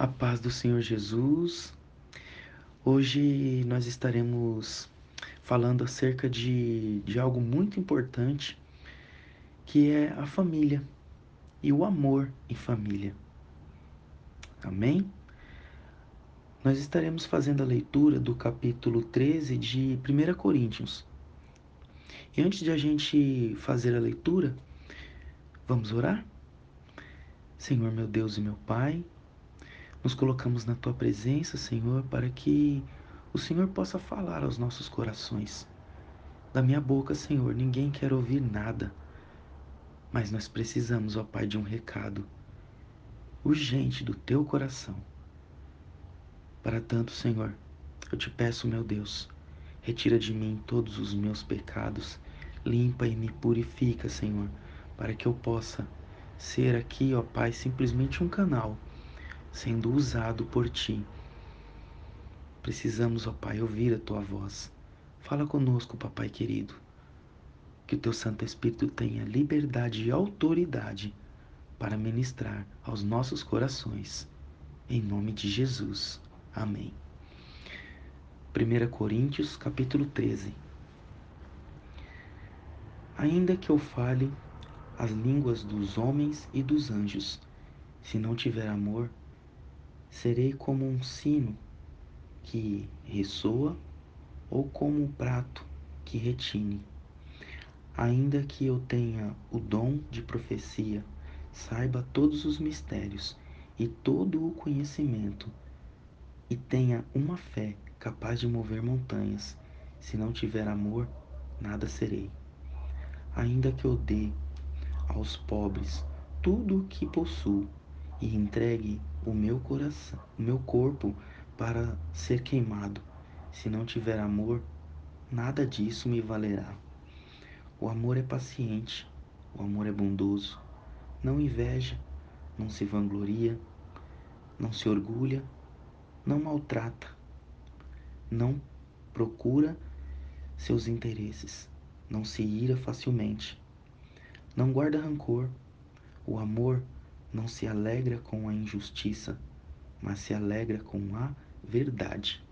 A paz do Senhor Jesus. Hoje nós estaremos falando acerca de, de algo muito importante que é a família e o amor em família. Amém? Nós estaremos fazendo a leitura do capítulo 13 de 1 Coríntios. E antes de a gente fazer a leitura, vamos orar? Senhor meu Deus e meu Pai, nos colocamos na tua presença, Senhor, para que o Senhor possa falar aos nossos corações. Da minha boca, Senhor, ninguém quer ouvir nada, mas nós precisamos, ó Pai, de um recado urgente do teu coração. Para tanto, Senhor, eu te peço, meu Deus, retira de mim todos os meus pecados, limpa e me purifica, Senhor, para que eu possa ser aqui, ó Pai, simplesmente um canal sendo usado por ti. Precisamos, ó Pai, ouvir a tua voz. Fala conosco, papai querido. Que o teu Santo Espírito tenha liberdade e autoridade para ministrar aos nossos corações. Em nome de Jesus. Amém. 1 Coríntios, capítulo 13. Ainda que eu fale as línguas dos homens e dos anjos, se não tiver amor, serei como um sino que ressoa ou como um prato que retine. Ainda que eu tenha o dom de profecia, saiba todos os mistérios e todo o conhecimento, e tenha uma fé capaz de mover montanhas, se não tiver amor, nada serei. Ainda que eu dê aos pobres tudo o que possuo e entregue o meu coração, o meu corpo para ser queimado. Se não tiver amor, nada disso me valerá. O amor é paciente, o amor é bondoso, não inveja, não se vangloria, não se orgulha, não maltrata, não procura seus interesses, não se ira facilmente, não guarda rancor. O amor não se alegra com a injustiça, mas se alegra com a verdade.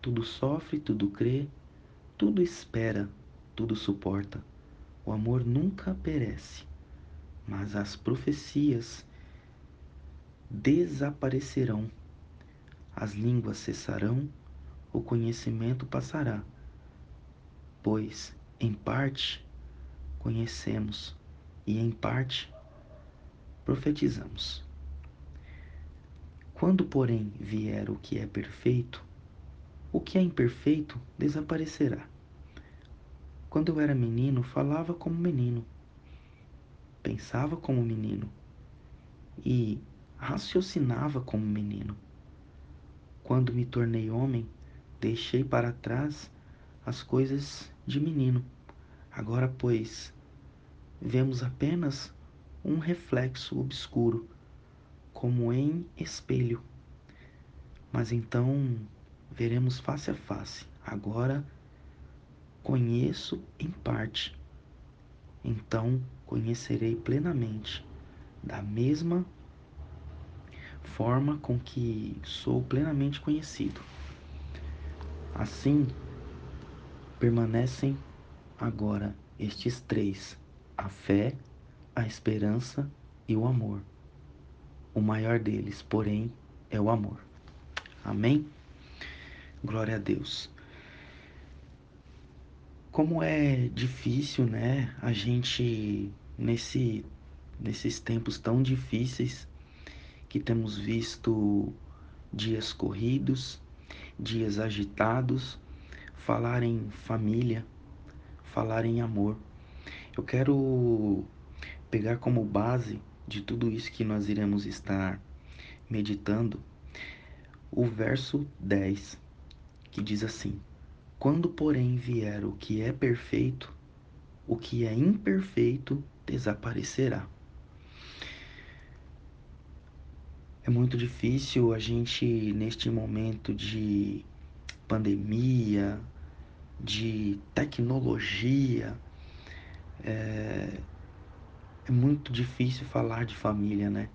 Tudo sofre, tudo crê, tudo espera, tudo suporta. O amor nunca perece, mas as profecias desaparecerão, as línguas cessarão, o conhecimento passará, pois, em parte, conhecemos e em parte profetizamos. Quando, porém, vier o que é perfeito, o que é imperfeito desaparecerá. Quando eu era menino, falava como menino, pensava como menino e raciocinava como menino. Quando me tornei homem, deixei para trás as coisas de menino. Agora, pois, vemos apenas um reflexo obscuro, como em espelho. Mas então veremos face a face. Agora conheço em parte, então conhecerei plenamente, da mesma forma com que sou plenamente conhecido. Assim, permanecem agora estes três: a fé, a esperança e o amor. O maior deles, porém, é o amor. Amém? Glória a Deus. Como é difícil, né, a gente nesse nesses tempos tão difíceis que temos visto dias corridos, dias agitados, falar em família, falar em amor. Eu quero pegar como base de tudo isso que nós iremos estar meditando o verso 10, que diz assim: Quando, porém, vier o que é perfeito, o que é imperfeito desaparecerá. É muito difícil a gente, neste momento de pandemia, de tecnologia, é, é muito difícil falar de família, né?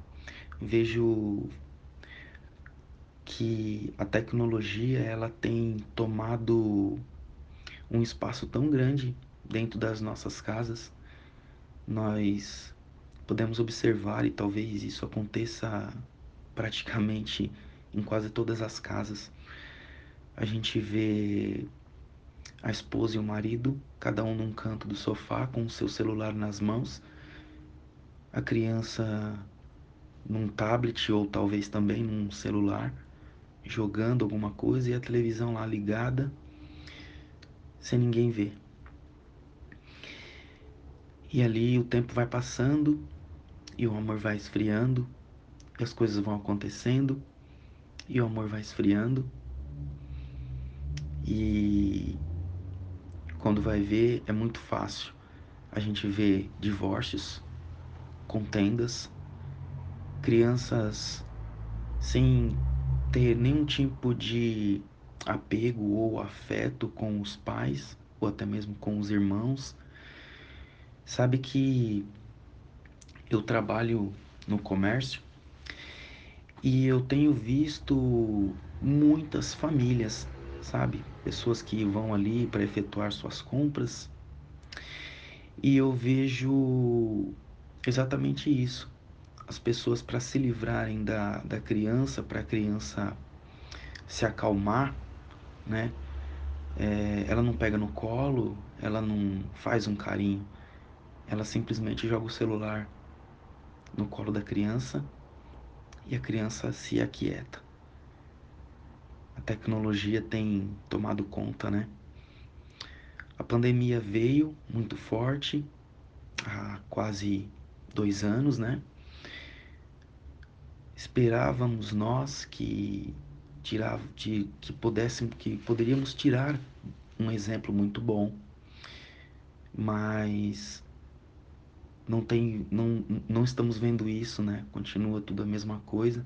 Vejo que a tecnologia ela tem tomado um espaço tão grande dentro das nossas casas. Nós podemos observar e talvez isso aconteça praticamente em quase todas as casas. A gente vê a esposa e o marido, cada um num canto do sofá com o seu celular nas mãos, a criança num tablet ou talvez também num celular, jogando alguma coisa e a televisão lá ligada, sem ninguém ver. E ali o tempo vai passando e o amor vai esfriando, e as coisas vão acontecendo e o amor vai esfriando. E quando vai ver é muito fácil. A gente vê divórcios, contendas, crianças sem ter nenhum tipo de apego ou afeto com os pais ou até mesmo com os irmãos. Sabe que eu trabalho no comércio e eu tenho visto muitas famílias, sabe? Pessoas que vão ali para efetuar suas compras. E eu vejo exatamente isso. As pessoas, para se livrarem da, da criança, para a criança se acalmar, né? É, ela não pega no colo, ela não faz um carinho, ela simplesmente joga o celular no colo da criança e a criança se aquieta. A tecnologia tem tomado conta, né? A pandemia veio muito forte há quase dois anos, né? Esperávamos nós que tirava, de, que pudéssemos, que poderíamos tirar um exemplo muito bom, mas não tem, não, não estamos vendo isso, né? Continua tudo a mesma coisa.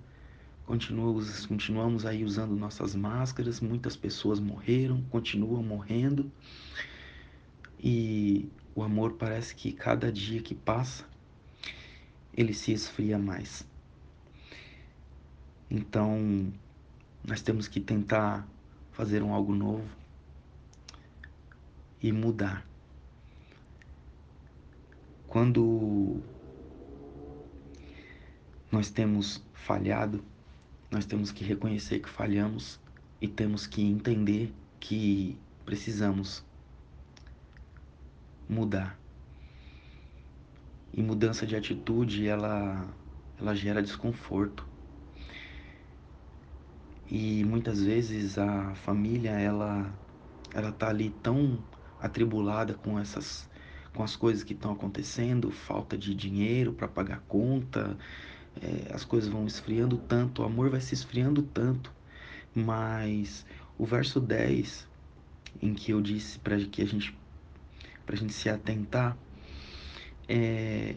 Continuamos, continuamos aí usando nossas máscaras, muitas pessoas morreram, continuam morrendo. E o amor parece que cada dia que passa, ele se esfria mais. Então, nós temos que tentar fazer um algo novo e mudar. Quando nós temos falhado, nós temos que reconhecer que falhamos e temos que entender que precisamos mudar. E mudança de atitude, ela ela gera desconforto. E muitas vezes a família, ela ela tá ali tão atribulada com essas com as coisas que estão acontecendo, falta de dinheiro para pagar conta, é, as coisas vão esfriando tanto, o amor vai se esfriando tanto. Mas o verso 10, em que eu disse para que a gente para a gente se atentar, é,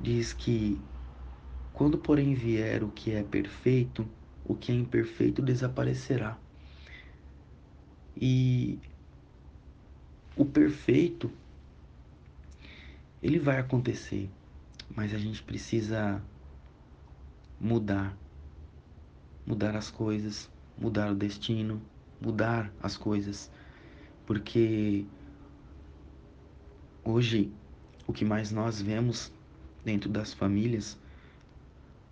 diz que quando porém vier o que é perfeito, o que é imperfeito desaparecerá. E o perfeito ele vai acontecer, mas a gente precisa mudar, mudar as coisas, mudar o destino, mudar as coisas, porque hoje o que mais nós vemos dentro das famílias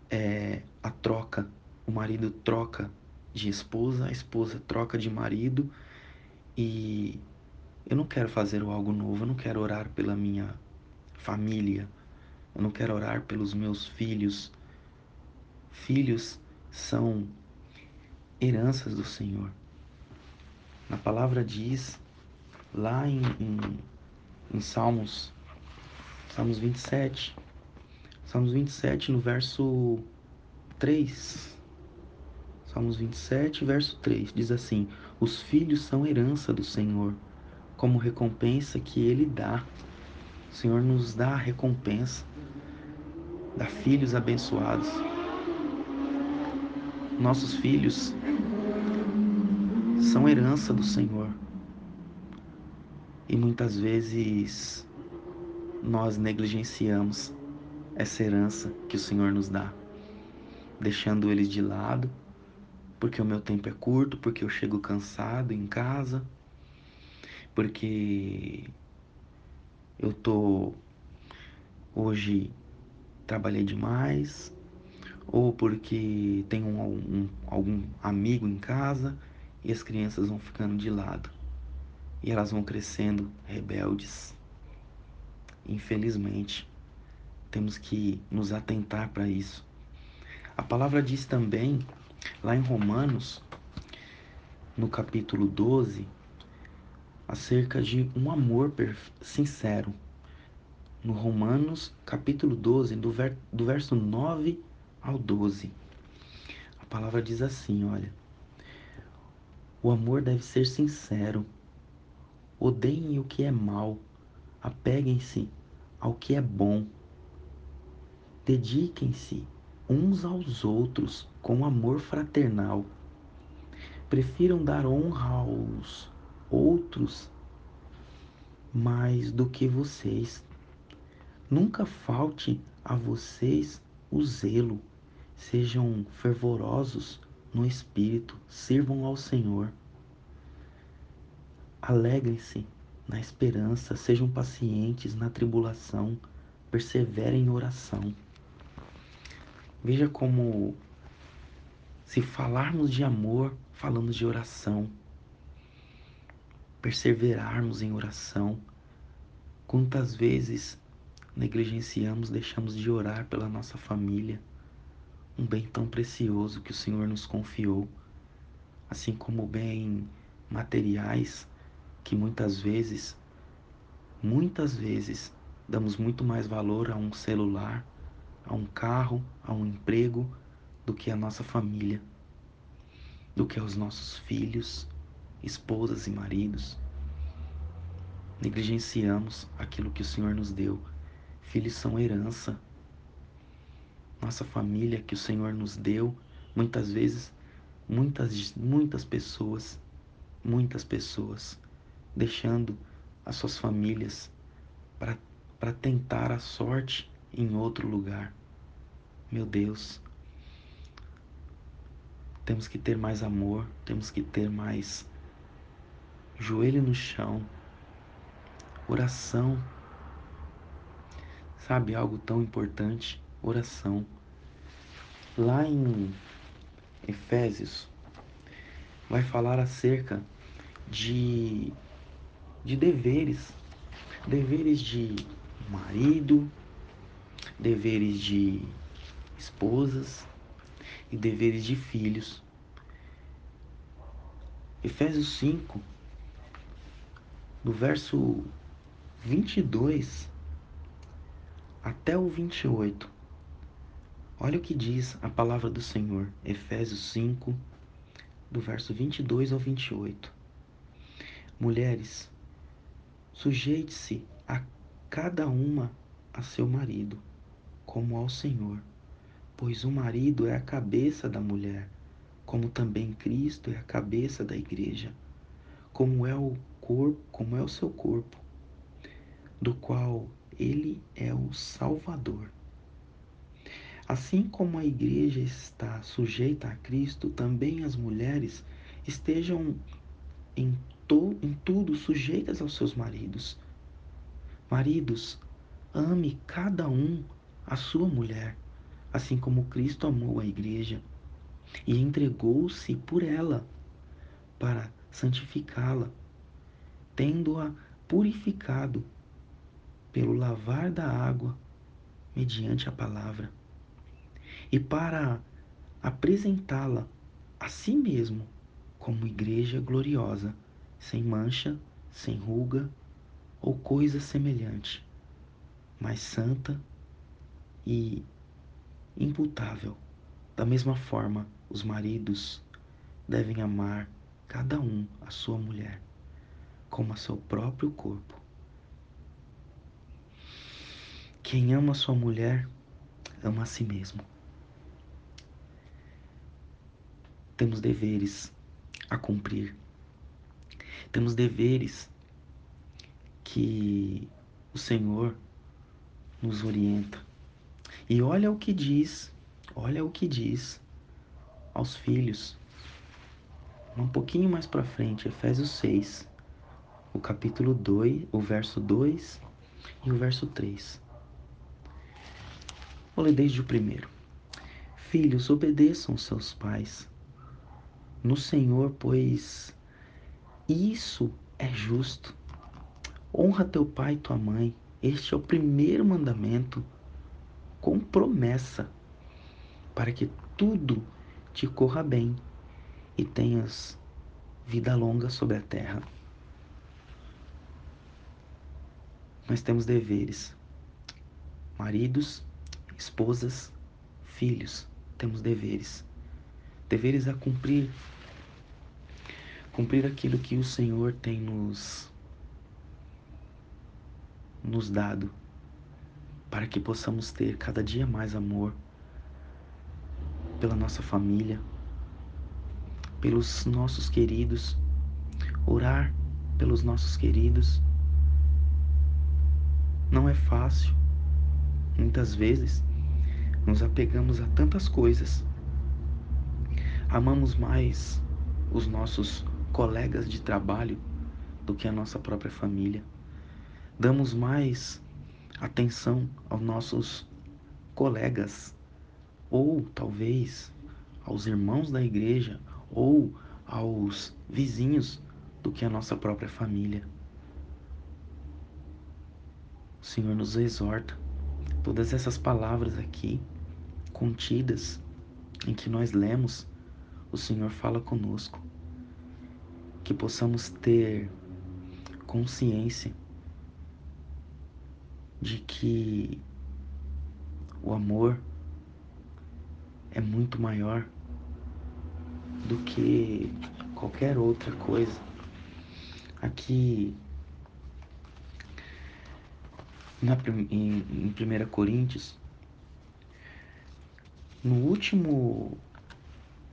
é a troca, o marido troca de esposa, a esposa troca de marido e eu não quero fazer algo novo, eu não quero orar pela minha família, eu não quero orar pelos meus filhos. Filhos são heranças do Senhor. Na palavra diz, lá em, em, em Salmos, Salmos 27, Salmos 27, no verso 3. Salmos 27, verso 3, diz assim: Os filhos são herança do Senhor como recompensa que Ele dá. O Senhor nos dá a recompensa, dá filhos abençoados. Nossos filhos são herança do Senhor. E muitas vezes nós negligenciamos essa herança que o Senhor nos dá, deixando eles de lado, porque o meu tempo é curto, porque eu chego cansado em casa, porque eu tô hoje trabalhei demais, ou porque tem um, um, algum amigo em casa e as crianças vão ficando de lado e elas vão crescendo rebeldes. Infelizmente, temos que nos atentar para isso. A palavra diz também, lá em Romanos, no capítulo 12, acerca de um amor sincero. No Romanos, capítulo 12, do, ver, do verso 9 ao 12. A palavra diz assim: olha. O amor deve ser sincero. Odeiem o que é mal. Apeguem-se ao que é bom. Dediquem-se uns aos outros com amor fraternal. Prefiram dar honra aos outros mais do que vocês. Nunca falte a vocês o zelo. Sejam fervorosos no espírito, sirvam ao Senhor. Alegrem-se na esperança, sejam pacientes na tribulação, perseverem em oração. Veja como, se falarmos de amor, falamos de oração. Perseverarmos em oração. Quantas vezes negligenciamos, deixamos de orar pela nossa família, um bem tão precioso que o Senhor nos confiou, assim como bem materiais que muitas vezes, muitas vezes, damos muito mais valor a um celular, a um carro, a um emprego, do que a nossa família, do que aos nossos filhos, esposas e maridos. Negligenciamos aquilo que o Senhor nos deu. Filhos são herança. Nossa família que o Senhor nos deu, muitas vezes, muitas, muitas pessoas, muitas pessoas deixando as suas famílias para tentar a sorte em outro lugar. Meu Deus, temos que ter mais amor, temos que ter mais joelho no chão, oração. Sabe algo tão importante? Oração. Lá em Efésios, vai falar acerca de de deveres, deveres de marido, deveres de esposas e deveres de filhos. Efésios 5, do verso 22 até o 28. Olha o que diz a palavra do Senhor, Efésios 5, do verso 22 ao 28. Mulheres, Sujeite-se a cada uma a seu marido, como ao Senhor, pois o marido é a cabeça da mulher, como também Cristo é a cabeça da igreja, como é o corpo, como é o seu corpo, do qual ele é o Salvador. Assim como a igreja está sujeita a Cristo, também as mulheres estejam em to, em tudo sujeitas aos seus maridos. Maridos, ame cada um a sua mulher, assim como Cristo amou a igreja e entregou-se por ela para santificá-la, tendo-a purificado pelo lavar da água mediante a palavra, e para apresentá-la a si mesmo como igreja gloriosa sem mancha, sem ruga ou coisa semelhante, mas santa e imputável. Da mesma forma, os maridos devem amar cada um a sua mulher, como a seu próprio corpo. Quem ama sua mulher, ama a si mesmo. Temos deveres a cumprir temos deveres que o Senhor nos orienta. E olha o que diz, olha o que diz aos filhos. um pouquinho mais para frente, Efésios 6, o capítulo 2, o verso 2 e o verso 3. Vou ler desde o primeiro. Filhos, obedeçam seus pais no Senhor, pois isso é justo. Honra teu pai e tua mãe. Este é o primeiro mandamento com promessa para que tudo te corra bem e tenhas vida longa sobre a terra. Nós temos deveres. Maridos, esposas, filhos, temos deveres. Deveres a cumprir. Cumprir aquilo que o Senhor tem nos nos dado para que possamos ter cada dia mais amor pela nossa família, pelos nossos queridos, orar pelos nossos queridos. Não é fácil. Muitas vezes nos apegamos a tantas coisas. Amamos mais os nossos colegas de trabalho do que a nossa própria família. Damos mais atenção aos nossos colegas ou talvez aos irmãos da igreja ou aos vizinhos do que a nossa própria família. O Senhor nos exorta. Todas essas palavras aqui, contidas em que nós lemos, o Senhor fala conosco. Que possamos ter consciência de que o amor é muito maior do que qualquer outra coisa. Aqui na, em, em 1 Coríntios, no último,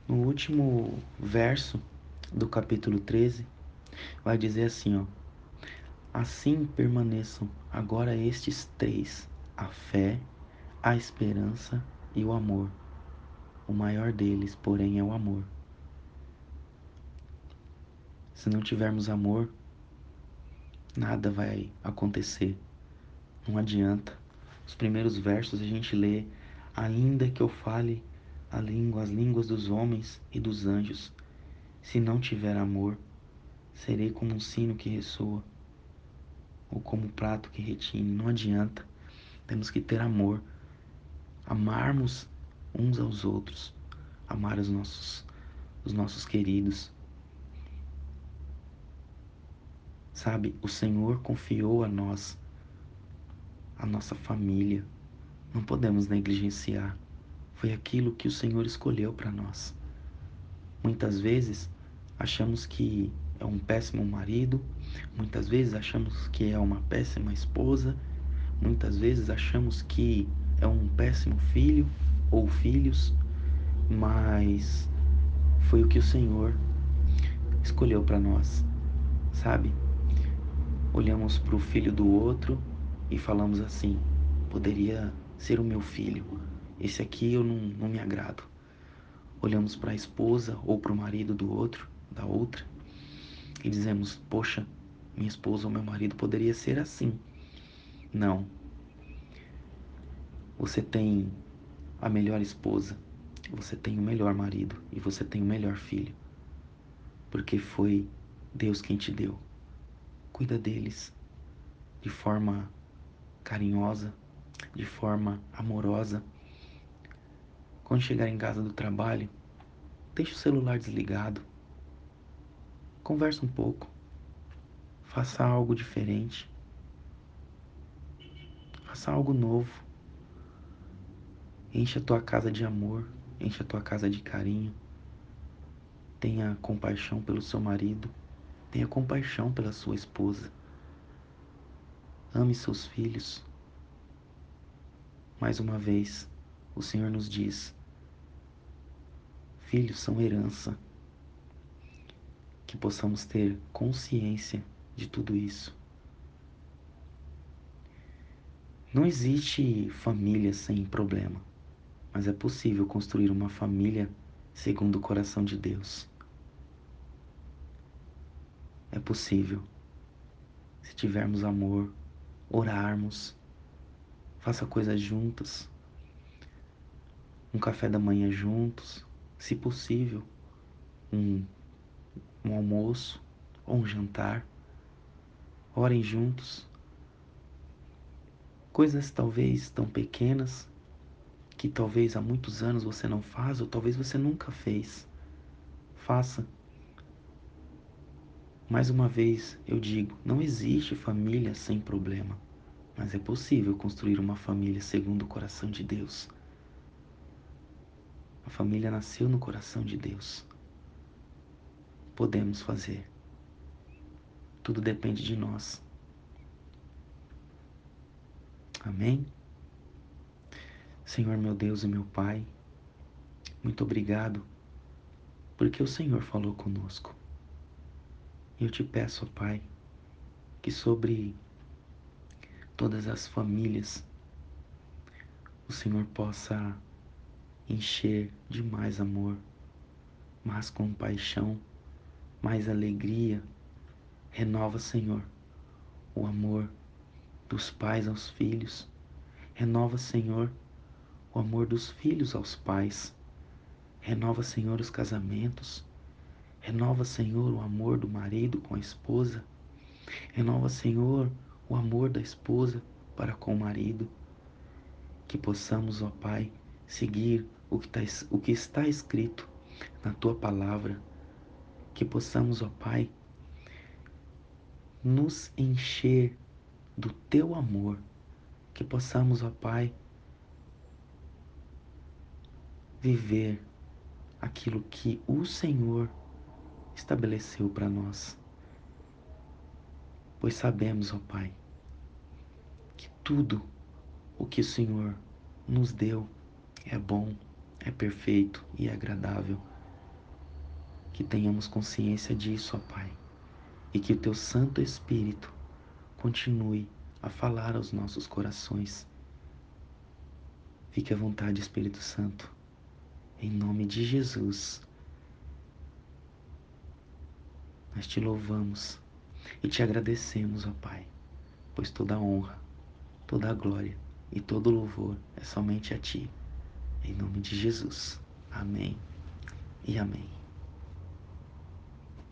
no último verso do capítulo 13, vai dizer assim, ó. Assim permaneçam agora estes três: a fé, a esperança e o amor. O maior deles, porém, é o amor. Se não tivermos amor, nada vai acontecer. Não adianta. Os primeiros versos a gente lê: Ainda que eu fale a língua, as línguas dos homens e dos anjos, se não tiver amor, serei como um sino que ressoa ou como um prato que retine. Não adianta. Temos que ter amor. Amarmos uns aos outros, amar os nossos, os nossos queridos. Sabe, o Senhor confiou a nós, a nossa família. Não podemos negligenciar. Foi aquilo que o Senhor escolheu para nós. Muitas vezes achamos que é um péssimo marido, muitas vezes achamos que é uma péssima esposa, muitas vezes achamos que é um péssimo filho, ou filhos, mas foi o que o Senhor escolheu para nós, sabe? Olhamos para o filho do outro e falamos assim: poderia ser o meu filho, esse aqui eu não, não me agrado. Olhamos para a esposa ou para o marido do outro, da outra, e dizemos: poxa, minha esposa ou meu marido poderia ser assim. Não. Você tem a melhor esposa, você tem o melhor marido e você tem o melhor filho. Porque foi Deus quem te deu. Cuida deles de forma carinhosa, de forma amorosa. Quando chegar em casa do trabalho, deixe o celular desligado. Conversa um pouco. Faça algo diferente. Faça algo novo. Enche a tua casa de amor, enche a tua casa de carinho. Tenha compaixão pelo seu marido, tenha compaixão pela sua esposa. Ame seus filhos. Mais uma vez, o Senhor nos diz: filhos são herança. Que possamos ter consciência de tudo isso. Não existe família sem problema mas é possível construir uma família segundo o coração de Deus. é possível. Se tivermos amor, orarmos, faça coisas juntas, um café da manhã juntos, se possível, um, um almoço ou um jantar. Orem juntos. Coisas talvez tão pequenas que talvez há muitos anos você não faz ou talvez você nunca fez. Faça. Mais uma vez eu digo: não existe família sem problema, mas é possível construir uma família segundo o coração de Deus. A família nasceu no coração de Deus. Podemos fazer. Tudo depende de nós. Amém? Senhor meu Deus e meu Pai, muito obrigado porque o Senhor falou conosco. Eu te peço, Pai, que sobre todas as famílias o Senhor possa encher de mais amor, mais compaixão, mais alegria. Renova, Senhor, o amor dos pais aos filhos. Renova, Senhor, o amor dos filhos aos pais. Renova, Senhor, os casamentos. Renova, Senhor, o amor do marido com a esposa. Renova, Senhor, o amor da esposa para com o marido. Que possamos, ó Pai, seguir o que, tá, está escrito na tua palavra. Que possamos, ó Pai, nos encher do teu amor. Que possamos, ó Pai, viver aquilo que o Senhor estabeleceu para nós. Pois sabemos, ó Pai, que tudo o que o Senhor nos deu é bom, é perfeito e é agradável. Que tenhamos consciência disso, ó Pai, e que o Teu Santo Espírito continue a falar aos nossos corações. Fique à vontade, Espírito Santo, em nome de Jesus. Nós te louvamos e te agradecemos, ó Pai, pois toda a honra, toda a glória e todo o louvor é somente a Ti. Em nome de Jesus. Amém e amém.